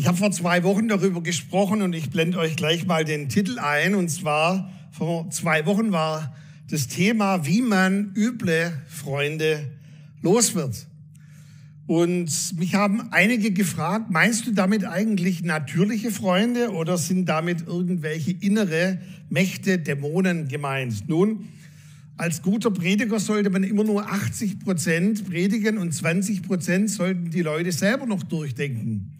Ich habe vor zwei Wochen darüber gesprochen und ich blende euch gleich mal den Titel ein. Und zwar vor zwei Wochen war das Thema, wie man üble Freunde los wird. Und mich haben einige gefragt, meinst du damit eigentlich natürliche Freunde oder sind damit irgendwelche innere Mächte, Dämonen gemeint? Nun, als guter Prediger sollte man immer nur 80 Prozent predigen und 20 Prozent sollten die Leute selber noch durchdenken.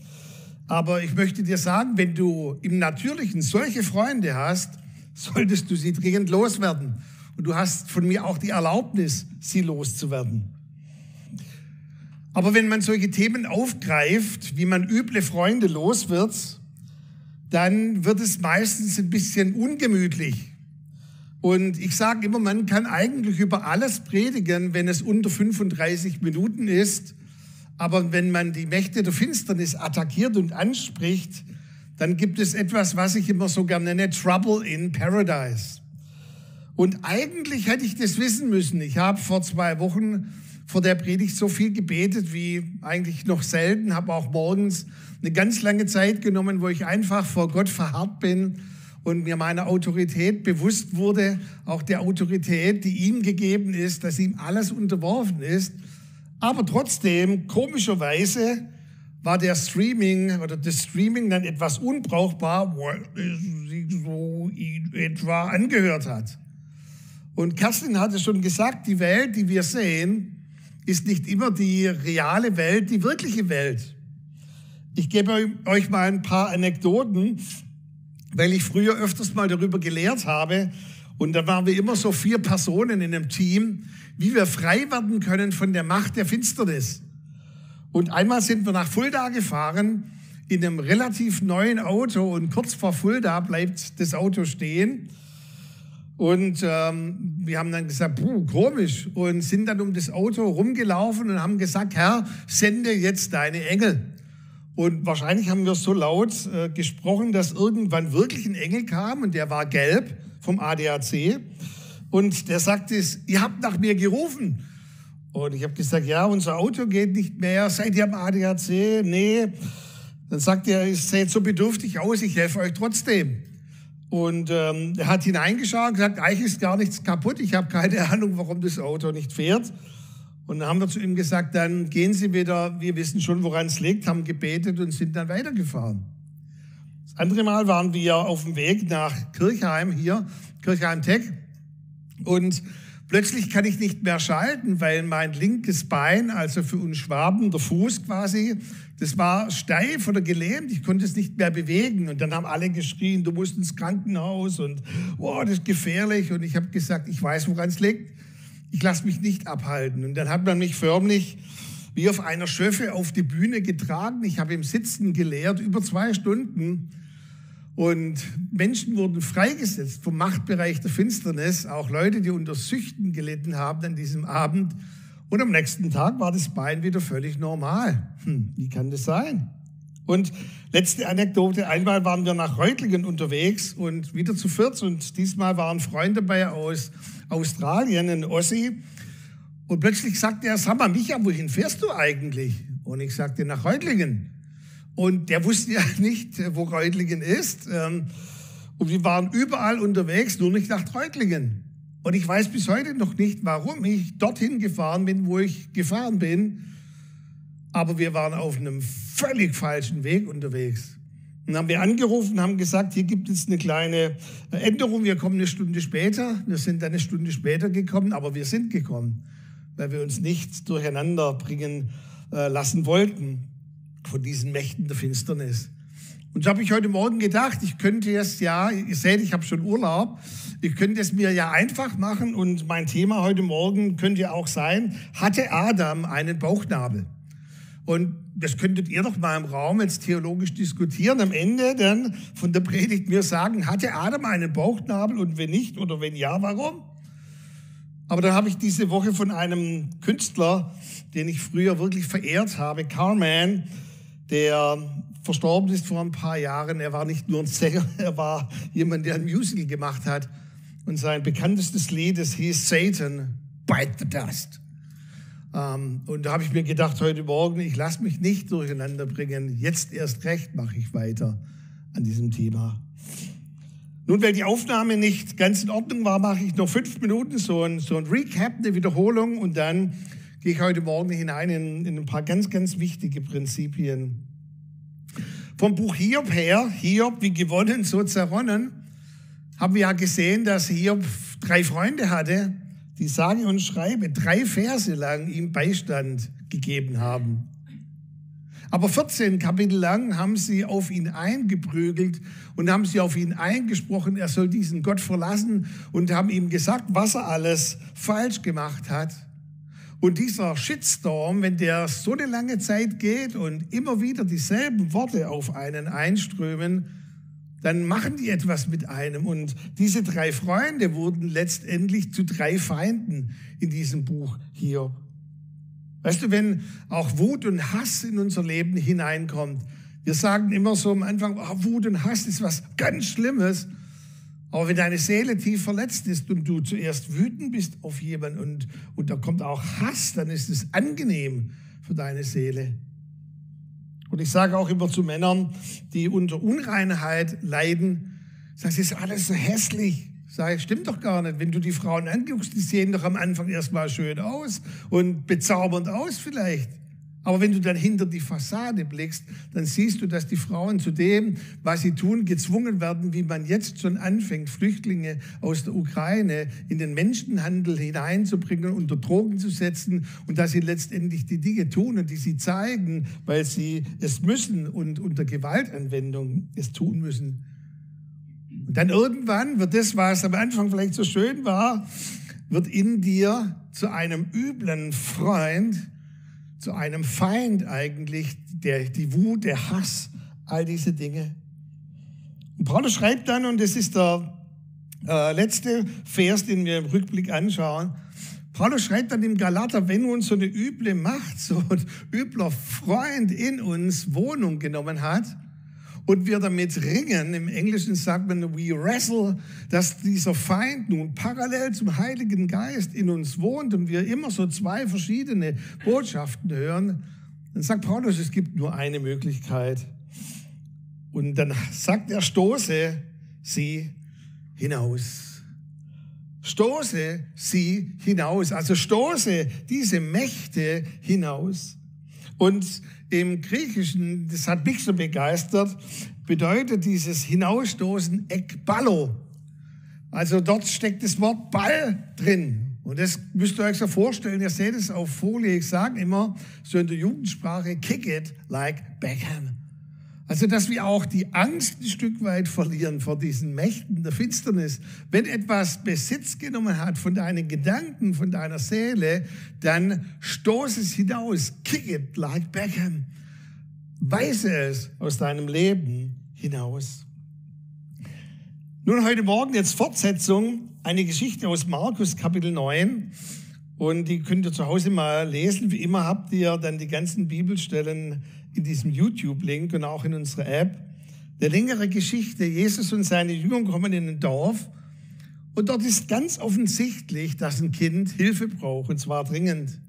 Aber ich möchte dir sagen, wenn du im Natürlichen solche Freunde hast, solltest du sie dringend loswerden. Und du hast von mir auch die Erlaubnis, sie loszuwerden. Aber wenn man solche Themen aufgreift, wie man üble Freunde los wird, dann wird es meistens ein bisschen ungemütlich. Und ich sage immer, man kann eigentlich über alles predigen, wenn es unter 35 Minuten ist aber wenn man die Mächte der Finsternis attackiert und anspricht, dann gibt es etwas, was ich immer so gerne nenne, Trouble in Paradise. Und eigentlich hätte ich das wissen müssen. Ich habe vor zwei Wochen vor der Predigt so viel gebetet wie eigentlich noch selten, habe auch morgens eine ganz lange Zeit genommen, wo ich einfach vor Gott verharrt bin und mir meiner Autorität bewusst wurde, auch der Autorität, die ihm gegeben ist, dass ihm alles unterworfen ist aber trotzdem, komischerweise, war der Streaming oder das Streaming dann etwas unbrauchbar, weil es sich so etwa angehört hat. Und Kerstin hatte schon gesagt, die Welt, die wir sehen, ist nicht immer die reale Welt, die wirkliche Welt. Ich gebe euch mal ein paar Anekdoten, weil ich früher öfters mal darüber gelehrt habe. Und da waren wir immer so vier Personen in einem Team, wie wir frei werden können von der Macht der Finsternis. Und einmal sind wir nach Fulda gefahren in einem relativ neuen Auto und kurz vor Fulda bleibt das Auto stehen. Und ähm, wir haben dann gesagt, puh, komisch, und sind dann um das Auto rumgelaufen und haben gesagt, Herr, sende jetzt deine Engel. Und wahrscheinlich haben wir so laut äh, gesprochen, dass irgendwann wirklich ein Engel kam und der war gelb vom ADAC. Und der sagte, ihr habt nach mir gerufen. Und ich habe gesagt, ja, unser Auto geht nicht mehr. Seid ihr am ADAC? Nee. Dann sagt er, ihr seht so bedürftig aus, ich helfe euch trotzdem. Und ähm, er hat hineingeschaut und gesagt, eigentlich ist gar nichts kaputt. Ich habe keine Ahnung, warum das Auto nicht fährt. Und dann haben wir zu ihm gesagt, dann gehen Sie wieder, wir wissen schon, woran es liegt, haben gebetet und sind dann weitergefahren. Andere Mal waren wir auf dem Weg nach Kirchheim hier, Kirchheim Tech. Und plötzlich kann ich nicht mehr schalten, weil mein linkes Bein, also für uns Schwaben, der Fuß quasi, das war steif oder gelähmt. Ich konnte es nicht mehr bewegen. Und dann haben alle geschrien, du musst ins Krankenhaus und oh, das ist gefährlich. Und ich habe gesagt, ich weiß, woran es liegt. Ich lasse mich nicht abhalten. Und dann hat man mich förmlich wie auf einer Schöffe auf die Bühne getragen. Ich habe im Sitzen gelehrt, über zwei Stunden. Und Menschen wurden freigesetzt vom Machtbereich der Finsternis, auch Leute, die unter Süchten gelitten haben an diesem Abend. Und am nächsten Tag war das Bein wieder völlig normal. Hm, wie kann das sein? Und letzte Anekdote, einmal waren wir nach Reutlingen unterwegs und wieder zu viert und diesmal war ein Freund dabei aus Australien, ein Ossi. Und plötzlich sagte er, sag mal, Micha, wohin fährst du eigentlich? Und ich sagte, nach Reutlingen. Und der wusste ja nicht, wo Reutlingen ist. Ähm, und wir waren überall unterwegs, nur nicht nach Reutlingen. Und ich weiß bis heute noch nicht, warum ich dorthin gefahren bin, wo ich gefahren bin. Aber wir waren auf einem völlig falschen Weg unterwegs. Dann haben wir angerufen, haben gesagt, hier gibt es eine kleine Änderung, wir kommen eine Stunde später. Wir sind eine Stunde später gekommen, aber wir sind gekommen, weil wir uns nicht durcheinander bringen äh, lassen wollten von diesen Mächten der Finsternis. Und so habe ich heute Morgen gedacht, ich könnte es ja, ihr seht, ich habe schon Urlaub, ich könnte es mir ja einfach machen und mein Thema heute Morgen könnte auch sein, hatte Adam einen Bauchnabel? Und das könntet ihr doch mal im Raum jetzt theologisch diskutieren. Am Ende dann von der Predigt mir sagen, hatte Adam einen Bauchnabel und wenn nicht oder wenn ja, warum? Aber dann habe ich diese Woche von einem Künstler, den ich früher wirklich verehrt habe, Carman, der verstorben ist vor ein paar Jahren. Er war nicht nur ein Sänger, er war jemand, der ein Musical gemacht hat. Und sein bekanntestes Lied, das hieß Satan, Bite the Dust. Ähm, und da habe ich mir gedacht, heute Morgen, ich lasse mich nicht durcheinander bringen. Jetzt erst recht mache ich weiter an diesem Thema. Nun, weil die Aufnahme nicht ganz in Ordnung war, mache ich noch fünf Minuten so ein, so ein Recap, eine Wiederholung und dann gehe ich heute Morgen hinein in, in ein paar ganz, ganz wichtige Prinzipien. Vom Buch Hiob her, Hiob wie gewonnen, so zerronnen, haben wir ja gesehen, dass Hiob drei Freunde hatte, die sage und schreibe drei Verse lang ihm Beistand gegeben haben. Aber 14 Kapitel lang haben sie auf ihn eingeprügelt und haben sie auf ihn eingesprochen, er soll diesen Gott verlassen und haben ihm gesagt, was er alles falsch gemacht hat. Und dieser Shitstorm, wenn der so eine lange Zeit geht und immer wieder dieselben Worte auf einen einströmen, dann machen die etwas mit einem. Und diese drei Freunde wurden letztendlich zu drei Feinden in diesem Buch hier. Weißt du, wenn auch Wut und Hass in unser Leben hineinkommt, wir sagen immer so am Anfang, oh, Wut und Hass ist was ganz Schlimmes. Aber wenn deine Seele tief verletzt ist und du zuerst wütend bist auf jemanden und, und da kommt auch Hass, dann ist es angenehm für deine Seele. Und ich sage auch immer zu Männern, die unter Unreinheit leiden, das ist alles so hässlich. Sag ich, stimmt doch gar nicht. Wenn du die Frauen anguckst, die sehen doch am Anfang erstmal schön aus und bezaubernd aus vielleicht. Aber wenn du dann hinter die Fassade blickst, dann siehst du, dass die Frauen zu dem, was sie tun, gezwungen werden, wie man jetzt schon anfängt, Flüchtlinge aus der Ukraine in den Menschenhandel hineinzubringen, unter Drogen zu setzen und dass sie letztendlich die Dinge tun und die sie zeigen, weil sie es müssen und unter Gewaltanwendung es tun müssen. Und dann irgendwann wird das, was am Anfang vielleicht so schön war, wird in dir zu einem üblen Freund, zu einem Feind eigentlich, der, die Wut, der Hass, all diese Dinge. Und Paulus schreibt dann, und das ist der äh, letzte Vers, den wir im Rückblick anschauen, Paulus schreibt dann im Galater, wenn uns so eine üble Macht, so ein übler Freund in uns Wohnung genommen hat, und wir damit ringen, im Englischen sagt man we wrestle, dass dieser Feind nun parallel zum Heiligen Geist in uns wohnt und wir immer so zwei verschiedene Botschaften hören, dann sagt Paulus, es gibt nur eine Möglichkeit. Und dann sagt er, stoße sie hinaus. Stoße sie hinaus. Also stoße diese Mächte hinaus. Und im Griechischen, das hat mich so begeistert, bedeutet dieses Hinausstoßen Ekballo. Also dort steckt das Wort Ball drin. Und das müsst ihr euch so vorstellen, ihr seht es auf Folie, ich sage immer so in der Jugendsprache, kick it like Beckham. Also, dass wir auch die Angst ein Stück weit verlieren vor diesen Mächten der Finsternis. Wenn etwas Besitz genommen hat von deinen Gedanken, von deiner Seele, dann stoß es hinaus. Kick it like Beckham. Weise es aus deinem Leben hinaus. Nun heute Morgen jetzt Fortsetzung, eine Geschichte aus Markus Kapitel 9. Und die könnt ihr zu Hause mal lesen. Wie immer habt ihr dann die ganzen Bibelstellen in diesem YouTube-Link und auch in unserer App. Eine längere Geschichte. Jesus und seine Jünger kommen in ein Dorf. Und dort ist ganz offensichtlich, dass ein Kind Hilfe braucht, und zwar dringend.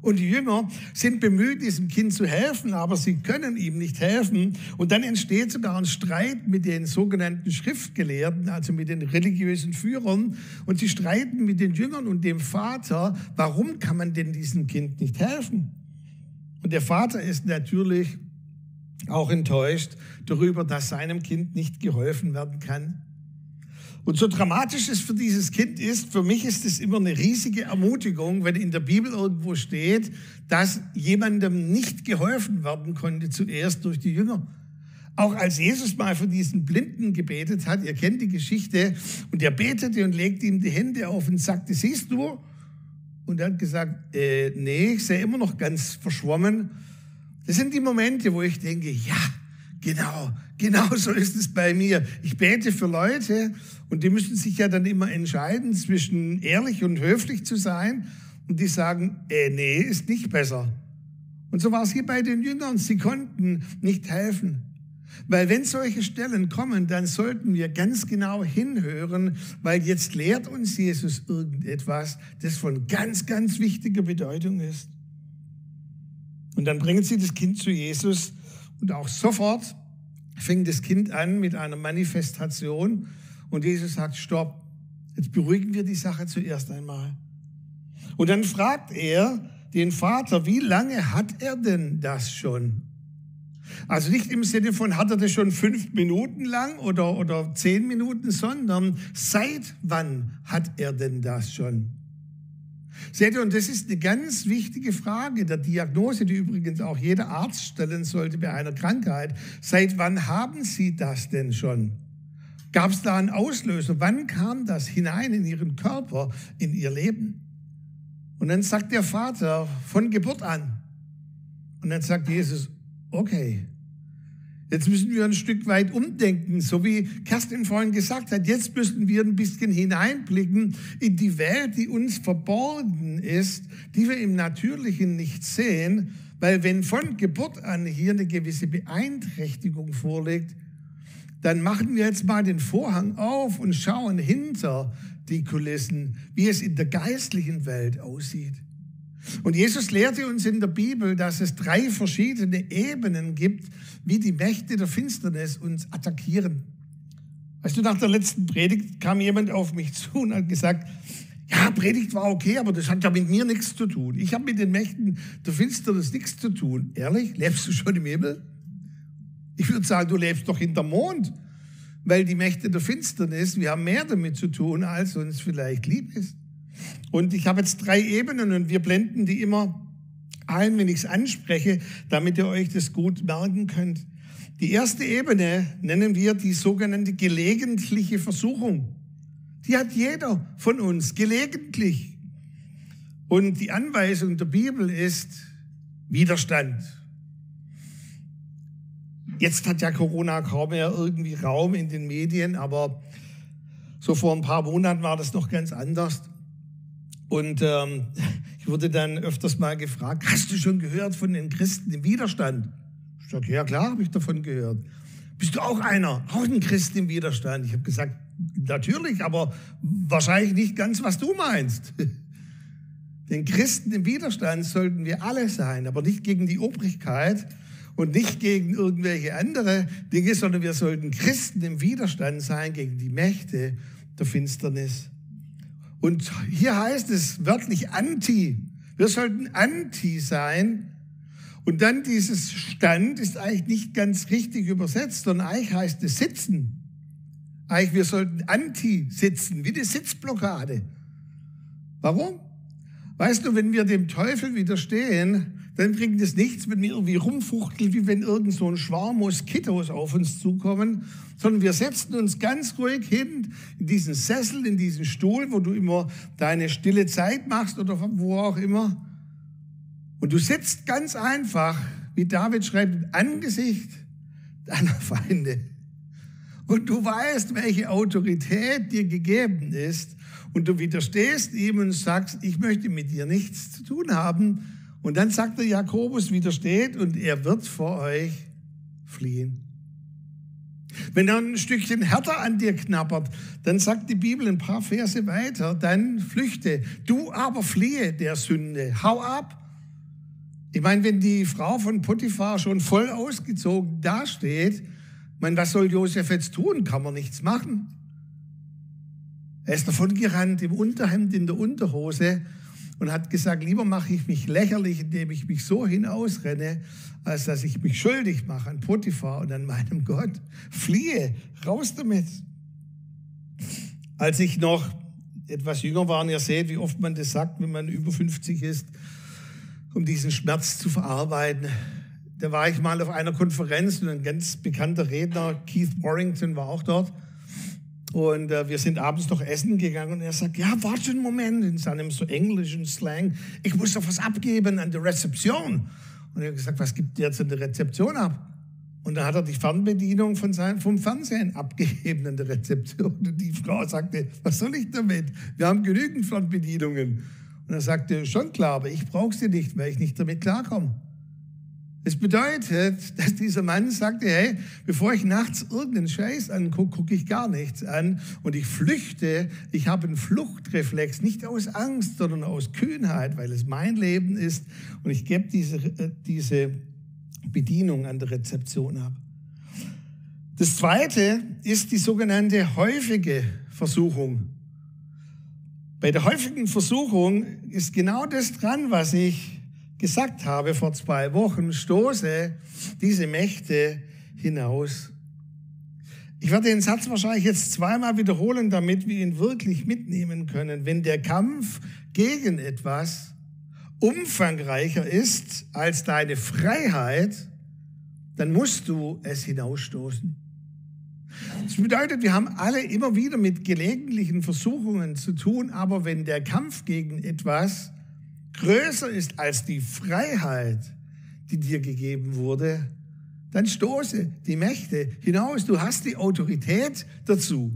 Und die Jünger sind bemüht, diesem Kind zu helfen, aber sie können ihm nicht helfen. Und dann entsteht sogar ein Streit mit den sogenannten Schriftgelehrten, also mit den religiösen Führern. Und sie streiten mit den Jüngern und dem Vater, warum kann man denn diesem Kind nicht helfen? Und der Vater ist natürlich auch enttäuscht darüber, dass seinem Kind nicht geholfen werden kann. Und so dramatisch es für dieses Kind ist, für mich ist es immer eine riesige Ermutigung, wenn in der Bibel irgendwo steht, dass jemandem nicht geholfen werden konnte, zuerst durch die Jünger. Auch als Jesus mal für diesen Blinden gebetet hat, ihr kennt die Geschichte, und er betete und legte ihm die Hände auf und sagte, siehst du? Und er hat gesagt, äh, nee, ich sehe immer noch ganz verschwommen. Das sind die Momente, wo ich denke, ja, Genau, genau so ist es bei mir. Ich bete für Leute und die müssen sich ja dann immer entscheiden zwischen ehrlich und höflich zu sein und die sagen, äh, nee, ist nicht besser. Und so war es hier bei den Jüngern. Sie konnten nicht helfen. Weil wenn solche Stellen kommen, dann sollten wir ganz genau hinhören, weil jetzt lehrt uns Jesus irgendetwas, das von ganz, ganz wichtiger Bedeutung ist. Und dann bringen sie das Kind zu Jesus und auch sofort fängt das Kind an mit einer Manifestation und Jesus sagt, stopp, jetzt beruhigen wir die Sache zuerst einmal. Und dann fragt er den Vater, wie lange hat er denn das schon? Also nicht im Sinne von, hat er das schon fünf Minuten lang oder, oder zehn Minuten, sondern seit wann hat er denn das schon? Seht ihr, und das ist eine ganz wichtige Frage der Diagnose, die übrigens auch jeder Arzt stellen sollte bei einer Krankheit. Seit wann haben Sie das denn schon? Gab es da einen Auslöser? Wann kam das hinein in Ihren Körper, in Ihr Leben? Und dann sagt der Vater von Geburt an. Und dann sagt Jesus, okay, Jetzt müssen wir ein Stück weit umdenken, so wie Kerstin vorhin gesagt hat. Jetzt müssen wir ein bisschen hineinblicken in die Welt, die uns verborgen ist, die wir im Natürlichen nicht sehen, weil wenn von Geburt an hier eine gewisse Beeinträchtigung vorliegt, dann machen wir jetzt mal den Vorhang auf und schauen hinter die Kulissen, wie es in der geistlichen Welt aussieht. Und Jesus lehrte uns in der Bibel, dass es drei verschiedene Ebenen gibt, wie die Mächte der Finsternis uns attackieren. Weißt du, nach der letzten Predigt kam jemand auf mich zu und hat gesagt, ja, Predigt war okay, aber das hat ja mit mir nichts zu tun. Ich habe mit den Mächten der Finsternis nichts zu tun. Ehrlich, lebst du schon im Himmel? Ich würde sagen, du lebst doch hinter Mond, weil die Mächte der Finsternis, wir haben mehr damit zu tun, als uns vielleicht lieb ist. Und ich habe jetzt drei Ebenen und wir blenden die immer ein, wenn ich es anspreche, damit ihr euch das gut merken könnt. Die erste Ebene nennen wir die sogenannte gelegentliche Versuchung. Die hat jeder von uns gelegentlich. Und die Anweisung der Bibel ist Widerstand. Jetzt hat ja Corona kaum mehr irgendwie Raum in den Medien, aber so vor ein paar Monaten war das noch ganz anders. Und ähm, ich wurde dann öfters mal gefragt, hast du schon gehört von den Christen im Widerstand? Ich sage, ja klar, habe ich davon gehört. Bist du auch einer, auch ein Christ im Widerstand? Ich habe gesagt, natürlich, aber wahrscheinlich nicht ganz, was du meinst. Den Christen im Widerstand sollten wir alle sein, aber nicht gegen die Obrigkeit und nicht gegen irgendwelche andere Dinge, sondern wir sollten Christen im Widerstand sein gegen die Mächte der Finsternis. Und hier heißt es wörtlich anti. Wir sollten anti sein. Und dann dieses Stand ist eigentlich nicht ganz richtig übersetzt, sondern eigentlich heißt es sitzen. Eigentlich, wir sollten anti sitzen, wie die Sitzblockade. Warum? Weißt du, wenn wir dem Teufel widerstehen, dann bringt es nichts, wenn wir irgendwie rumfuchteln, wie wenn irgend so ein Schwarm Moskitos auf uns zukommen, sondern wir setzen uns ganz ruhig hin in diesen Sessel, in diesen Stuhl, wo du immer deine stille Zeit machst oder wo auch immer. Und du sitzt ganz einfach, wie David schreibt, im Angesicht deiner Feinde. Und du weißt, welche Autorität dir gegeben ist. Und du widerstehst ihm und sagst, ich möchte mit dir nichts zu tun haben und dann sagt der Jakobus, widersteht und er wird vor euch fliehen. Wenn er ein Stückchen härter an dir knabbert, dann sagt die Bibel ein paar Verse weiter, dann flüchte. Du aber fliehe der Sünde. Hau ab. Ich meine, wenn die Frau von Potiphar schon voll ausgezogen dasteht, meine, was soll Josef jetzt tun? Kann man nichts machen. Er ist davon gerannt im Unterhemd, in der Unterhose und hat gesagt, lieber mache ich mich lächerlich, indem ich mich so hinausrenne, als dass ich mich schuldig mache an Potiphar und an meinem Gott. Fliehe, raus damit. Als ich noch etwas jünger war, und ihr seht, wie oft man das sagt, wenn man über 50 ist, um diesen Schmerz zu verarbeiten. Da war ich mal auf einer Konferenz und ein ganz bekannter Redner, Keith Warrington, war auch dort. Und äh, wir sind abends noch essen gegangen und er sagt, ja, warte einen Moment in seinem so englischen Slang. Ich muss doch was abgeben an der Rezeption. Und er hat gesagt, was gibt ihr jetzt an der Rezeption ab? Und dann hat er die Fernbedienung von seinem, vom Fernsehen abgegeben an der Rezeption. Und die Frau sagte, was soll ich damit? Wir haben genügend Fernbedienungen. Und er sagte, schon klar, aber ich brauche sie nicht, weil ich nicht damit klarkomme. Das bedeutet, dass dieser Mann sagte, hey, bevor ich nachts irgendeinen Scheiß angucke, gucke ich gar nichts an und ich flüchte. Ich habe einen Fluchtreflex, nicht aus Angst, sondern aus Kühnheit, weil es mein Leben ist und ich gebe diese, äh, diese Bedienung an der Rezeption ab. Das zweite ist die sogenannte häufige Versuchung. Bei der häufigen Versuchung ist genau das dran, was ich gesagt habe vor zwei Wochen, stoße diese Mächte hinaus. Ich werde den Satz wahrscheinlich jetzt zweimal wiederholen, damit wir ihn wirklich mitnehmen können. Wenn der Kampf gegen etwas umfangreicher ist als deine Freiheit, dann musst du es hinausstoßen. Das bedeutet, wir haben alle immer wieder mit gelegentlichen Versuchungen zu tun, aber wenn der Kampf gegen etwas größer ist als die Freiheit, die dir gegeben wurde, dann stoße die Mächte hinaus. Du hast die Autorität dazu.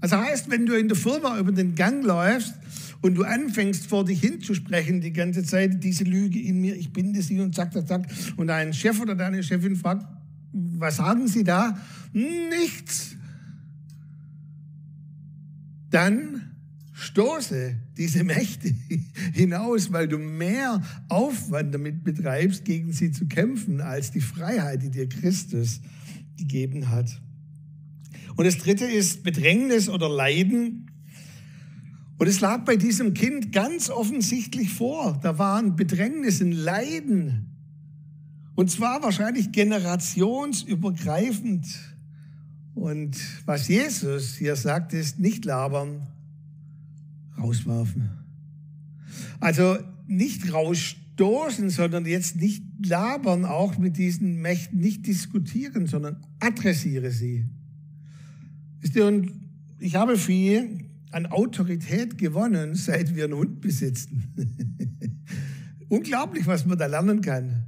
Also heißt, wenn du in der Firma über den Gang läufst und du anfängst vor dich hinzusprechen die ganze Zeit, diese Lüge in mir, ich bin das hier und zack, zack, zack, und dein Chef oder deine Chefin fragt, was sagen Sie da? Nichts. Dann stoße diese Mächte hinaus, weil du mehr Aufwand damit betreibst, gegen sie zu kämpfen, als die Freiheit, die dir Christus gegeben hat. Und das dritte ist Bedrängnis oder Leiden. Und es lag bei diesem Kind ganz offensichtlich vor. Da waren Bedrängnis, ein Leiden. Und zwar wahrscheinlich generationsübergreifend. Und was Jesus hier sagt, ist nicht labern, rauswerfen. Also nicht rausstoßen, sondern jetzt nicht labern, auch mit diesen Mächten, nicht diskutieren, sondern adressiere sie. Und ich habe viel an Autorität gewonnen, seit wir einen Hund besitzen. Unglaublich, was man da lernen kann.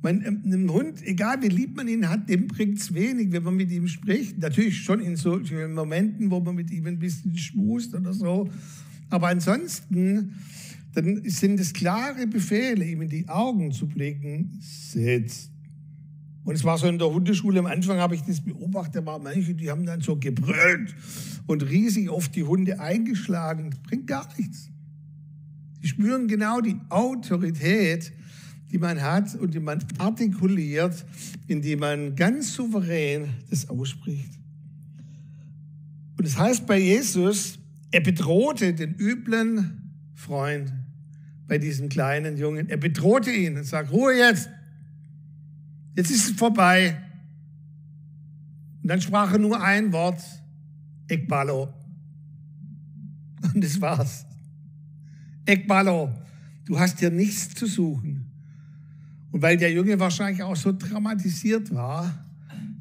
Man, einem Hund, egal wie lieb man ihn hat, dem bringt es wenig, wenn man mit ihm spricht. Natürlich schon in solchen Momenten, wo man mit ihm ein bisschen schmust oder so. Aber ansonsten, dann sind es klare Befehle, ihm in die Augen zu blicken, sitzt. Und es war so in der Hundeschule, am Anfang habe ich das beobachtet, da waren manche, die haben dann so gebrüllt und riesig auf die Hunde eingeschlagen. Das bringt gar nichts. Die spüren genau die Autorität, die man hat und die man artikuliert, indem man ganz souverän das ausspricht. Und das heißt bei Jesus, er bedrohte den üblen Freund bei diesem kleinen Jungen. Er bedrohte ihn und sagt, Ruhe jetzt. Jetzt ist es vorbei. Und dann sprach er nur ein Wort, Ekbalo. Und das war's. Ekbalo, du hast hier nichts zu suchen. Und weil der Junge wahrscheinlich auch so traumatisiert war,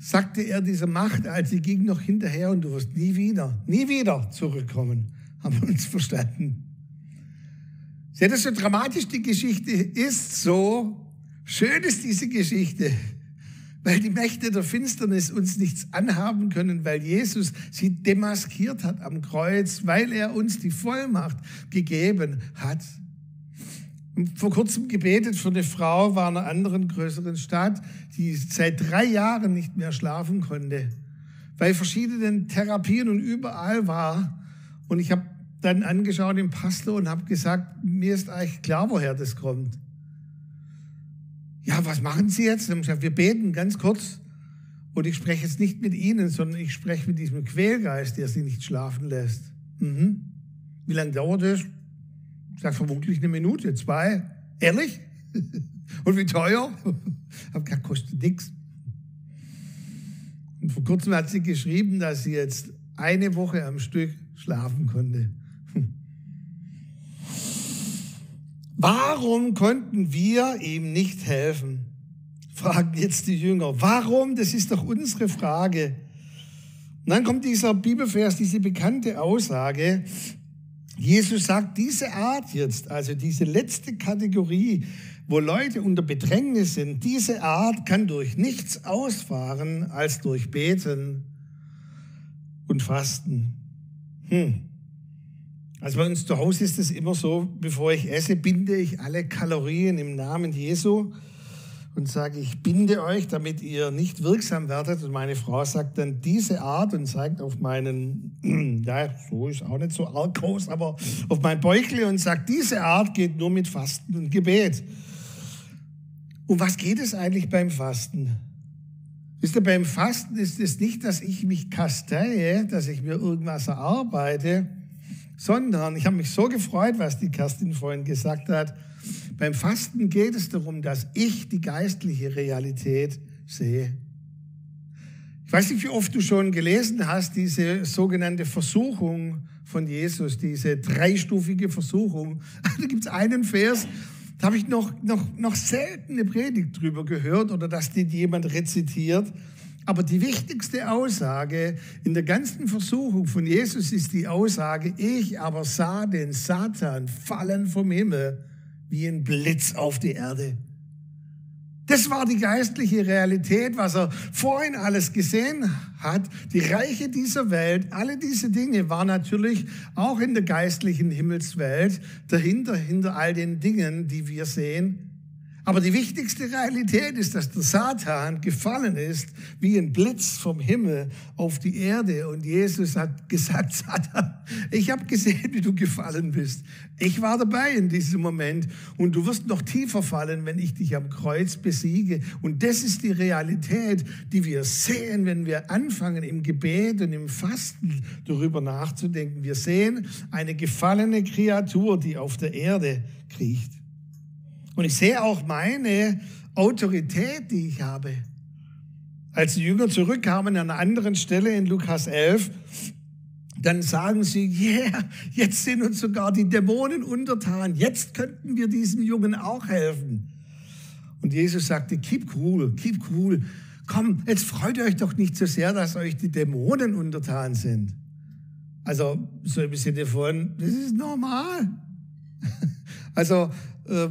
sagte er dieser Macht, als sie ging noch hinterher und du wirst nie wieder, nie wieder zurückkommen. Haben wir uns verstanden? Seht ihr, so dramatisch die Geschichte ist, so schön ist diese Geschichte, weil die Mächte der Finsternis uns nichts anhaben können, weil Jesus sie demaskiert hat am Kreuz, weil er uns die Vollmacht gegeben hat vor kurzem gebetet für eine Frau, war in einer anderen größeren Stadt, die seit drei Jahren nicht mehr schlafen konnte, bei verschiedenen Therapien und überall war. Und ich habe dann angeschaut den Pastor und habe gesagt, mir ist eigentlich klar, woher das kommt. Ja, was machen Sie jetzt? Und gesagt, wir beten ganz kurz. Und ich spreche jetzt nicht mit Ihnen, sondern ich spreche mit diesem Quälgeist, der Sie nicht schlafen lässt. Mhm. Wie lange dauert das? Sage vermutlich eine Minute, zwei. Ehrlich? Und wie teuer? Habe gesagt, kostet nichts. Und vor kurzem hat sie geschrieben, dass sie jetzt eine Woche am Stück schlafen konnte. Warum konnten wir ihm nicht helfen? Fragen jetzt die Jünger. Warum? Das ist doch unsere Frage. Und dann kommt dieser Bibelvers, diese bekannte Aussage, Jesus sagt, diese Art jetzt, also diese letzte Kategorie, wo Leute unter Bedrängnis sind, diese Art kann durch nichts ausfahren als durch Beten und Fasten. Hm. Also bei uns zu Hause ist es immer so, bevor ich esse, binde ich alle Kalorien im Namen Jesu. Und sage, ich binde euch, damit ihr nicht wirksam werdet. Und meine Frau sagt dann diese Art und zeigt auf meinen, ja, so ist auch nicht so arg groß, aber auf mein Bäuchle und sagt, diese Art geht nur mit Fasten und Gebet. Um was geht es eigentlich beim Fasten? Wisst ihr, beim Fasten ist es nicht, dass ich mich kasteie, dass ich mir irgendwas erarbeite, sondern ich habe mich so gefreut, was die Kerstin vorhin gesagt hat, beim Fasten geht es darum, dass ich die geistliche Realität sehe. Ich weiß nicht, wie oft du schon gelesen hast, diese sogenannte Versuchung von Jesus, diese dreistufige Versuchung. Da gibt es einen Vers, da habe ich noch, noch, noch selten eine Predigt drüber gehört oder dass den jemand rezitiert. Aber die wichtigste Aussage in der ganzen Versuchung von Jesus ist die Aussage, ich aber sah den Satan fallen vom Himmel wie ein Blitz auf die Erde. Das war die geistliche Realität, was er vorhin alles gesehen hat. Die Reiche dieser Welt, alle diese Dinge waren natürlich auch in der geistlichen Himmelswelt dahinter, hinter all den Dingen, die wir sehen. Aber die wichtigste Realität ist, dass der Satan gefallen ist wie ein Blitz vom Himmel auf die Erde. Und Jesus hat gesagt, Satan, ich habe gesehen, wie du gefallen bist. Ich war dabei in diesem Moment. Und du wirst noch tiefer fallen, wenn ich dich am Kreuz besiege. Und das ist die Realität, die wir sehen, wenn wir anfangen, im Gebet und im Fasten darüber nachzudenken. Wir sehen eine gefallene Kreatur, die auf der Erde kriecht. Und ich sehe auch meine Autorität, die ich habe. Als die Jünger zurückkamen an einer anderen Stelle in Lukas 11, dann sagen sie, yeah, jetzt sind uns sogar die Dämonen untertan. Jetzt könnten wir diesem Jungen auch helfen. Und Jesus sagte, keep cool, keep cool. Komm, jetzt freut euch doch nicht so sehr, dass euch die Dämonen untertan sind. Also so im Sinne von, das ist normal. Also äh,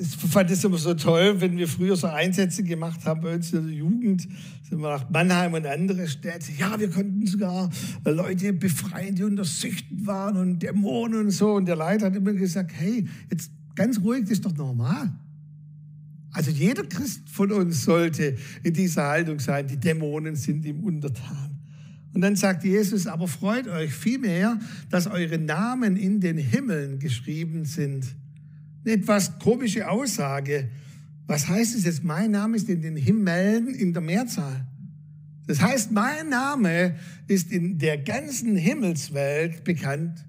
ich fand es immer so toll, wenn wir früher so Einsätze gemacht haben bei uns in der Jugend, sind wir nach Mannheim und andere Städte. Ja, wir konnten sogar Leute befreien, die unter Süchten waren und Dämonen und so. Und der Leiter hat immer gesagt, hey, jetzt ganz ruhig, das ist doch normal. Also jeder Christ von uns sollte in dieser Haltung sein, die Dämonen sind ihm untertan. Und dann sagt Jesus, aber freut euch vielmehr, dass eure Namen in den Himmeln geschrieben sind eine etwas komische Aussage. Was heißt es jetzt? Mein Name ist in den Himmeln in der Mehrzahl. Das heißt, mein Name ist in der ganzen Himmelswelt bekannt.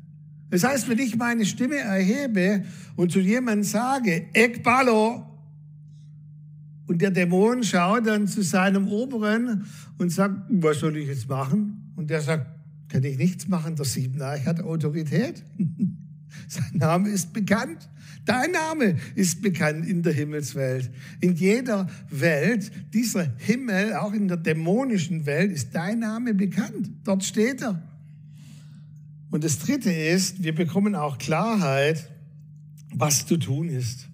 Das heißt, wenn ich meine Stimme erhebe und zu jemandem sage, Ekbalo, und der Dämon schaut dann zu seinem Oberen und sagt, was soll ich jetzt machen? Und der sagt, kann ich nichts machen, der Siebeneich hat Autorität. Sein Name ist bekannt. Dein Name ist bekannt in der Himmelswelt. In jeder Welt, dieser Himmel, auch in der dämonischen Welt, ist dein Name bekannt. Dort steht er. Und das Dritte ist, wir bekommen auch Klarheit, was zu tun ist.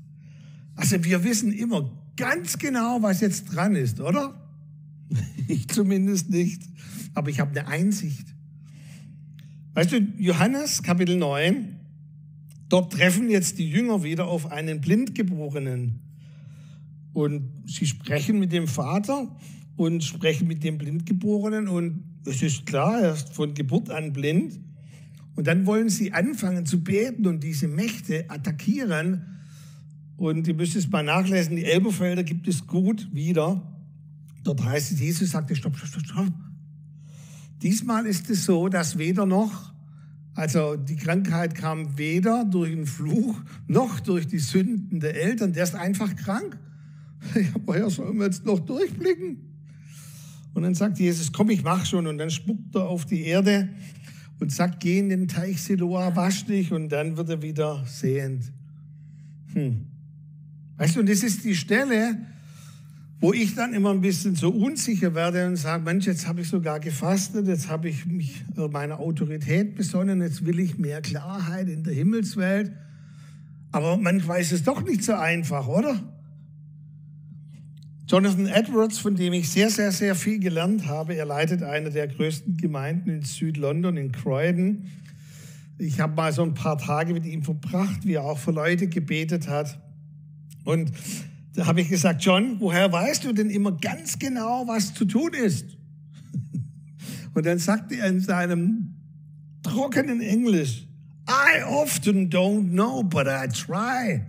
Also wir wissen immer ganz genau, was jetzt dran ist, oder? Ich zumindest nicht, aber ich habe eine Einsicht. Weißt du, Johannes Kapitel 9, Dort treffen jetzt die Jünger wieder auf einen Blindgeborenen. Und sie sprechen mit dem Vater und sprechen mit dem Blindgeborenen. Und es ist klar, er ist von Geburt an blind. Und dann wollen sie anfangen zu beten und diese Mächte attackieren. Und ihr müsst es mal nachlesen, die Elberfelder gibt es gut wieder. Dort heißt es, Jesus sagte, stopp, stopp, stopp, stopp. Diesmal ist es so, dass weder noch also die Krankheit kam weder durch den Fluch noch durch die Sünden der Eltern. Der ist einfach krank. Ja, woher sollen wir jetzt noch durchblicken? Und dann sagt Jesus, komm, ich mach schon. Und dann spuckt er auf die Erde und sagt, geh in den Teich Siloa, wasch dich. Und dann wird er wieder sehend. Hm. Weißt du, und das ist die Stelle, wo ich dann immer ein bisschen so unsicher werde und sage, Mensch, jetzt habe ich sogar gefastet, jetzt habe ich mich meiner Autorität besonnen, jetzt will ich mehr Klarheit in der Himmelswelt. Aber manchmal ist es doch nicht so einfach, oder? Jonathan Edwards, von dem ich sehr, sehr, sehr viel gelernt habe, er leitet eine der größten Gemeinden in Südlondon, in Croydon. Ich habe mal so ein paar Tage mit ihm verbracht, wie er auch für Leute gebetet hat. Und Da habe ich gesagt, John, woher weißt du denn immer ganz genau, was zu tun ist? Und dann sagte er in seinem trockenen Englisch, I often don't know, but I try.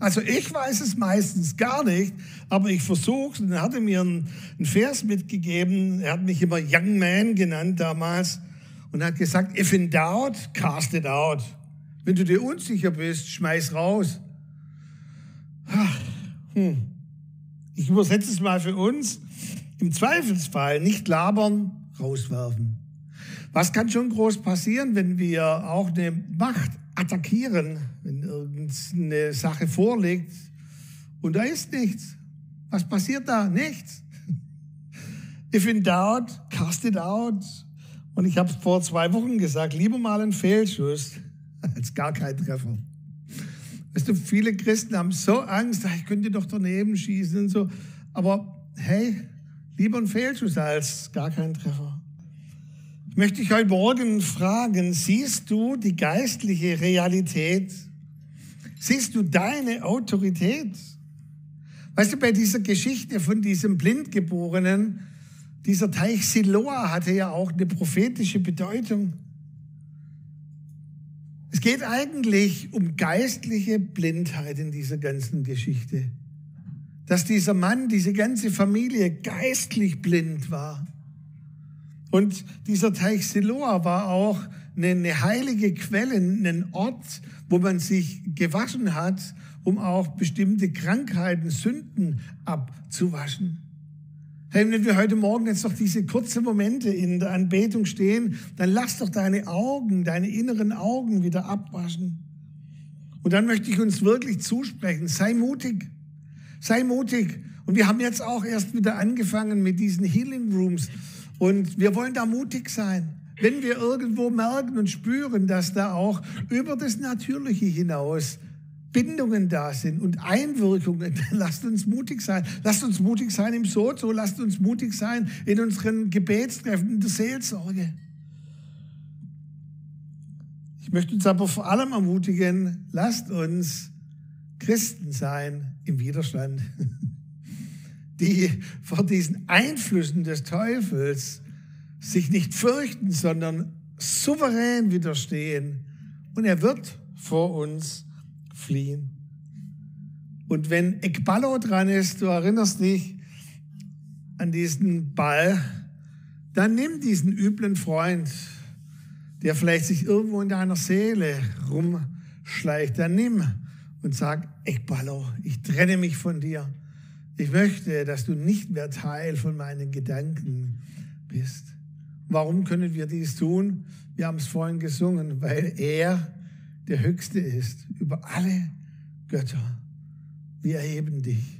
Also ich weiß es meistens gar nicht, aber ich versuche. Und er mir einen, Vers mitgegeben. Er hat mich immer Young Man genannt damals und hat gesagt, if in doubt, cast it out. Wenn du dir unsicher bist, schmeiß raus. Hm. Ich übersetze es mal für uns. Im Zweifelsfall nicht labern, rauswerfen. Was kann schon groß passieren, wenn wir auch eine Macht attackieren, wenn irgendeine Sache vorliegt und da ist nichts? Was passiert da? Nichts. If in doubt, cast it out. Und ich habe vor zwei Wochen gesagt, lieber mal ein Fehlschuss als gar kein Treffer. Weißt du, viele Christen haben so Angst, ich könnte doch daneben schießen und so. Aber hey, lieber ein Fehlschuss als gar kein Treffer. Ich möchte dich heute Morgen fragen, siehst du die geistliche Realität? Siehst du deine Autorität? Weißt du, bei dieser Geschichte von diesem Blindgeborenen, dieser Teich Siloa hatte ja auch eine prophetische Bedeutung. Es geht eigentlich um geistliche Blindheit in dieser ganzen Geschichte. Dass dieser Mann, diese ganze Familie geistlich blind war. Und dieser Teich Siloa war auch eine, eine heilige Quelle, ein Ort, wo man sich gewaschen hat, um auch bestimmte Krankheiten, Sünden abzuwaschen. Hey, wenn wir heute Morgen jetzt noch diese kurzen Momente in der Anbetung stehen, dann lass doch deine Augen, deine inneren Augen wieder abwaschen. Und dann möchte ich uns wirklich zusprechen, sei mutig, sei mutig. Und wir haben jetzt auch erst wieder angefangen mit diesen Healing Rooms. Und wir wollen da mutig sein. Wenn wir irgendwo merken und spüren, dass da auch über das Natürliche hinaus Bindungen da sind und Einwirkungen, lasst uns mutig sein. Lasst uns mutig sein im Sozo, lasst uns mutig sein in unseren Gebetstreffen, in der Seelsorge. Ich möchte uns aber vor allem ermutigen, lasst uns Christen sein im Widerstand, die vor diesen Einflüssen des Teufels sich nicht fürchten, sondern souverän widerstehen. Und er wird vor uns fliehen. Und wenn Ekballo dran ist, du erinnerst dich an diesen Ball, dann nimm diesen üblen Freund, der vielleicht sich irgendwo in deiner Seele rumschleicht, dann nimm und sag, Ekballo, ich trenne mich von dir. Ich möchte, dass du nicht mehr Teil von meinen Gedanken bist. Warum können wir dies tun? Wir haben es vorhin gesungen, weil er der Höchste ist über alle Götter. Wir erheben dich.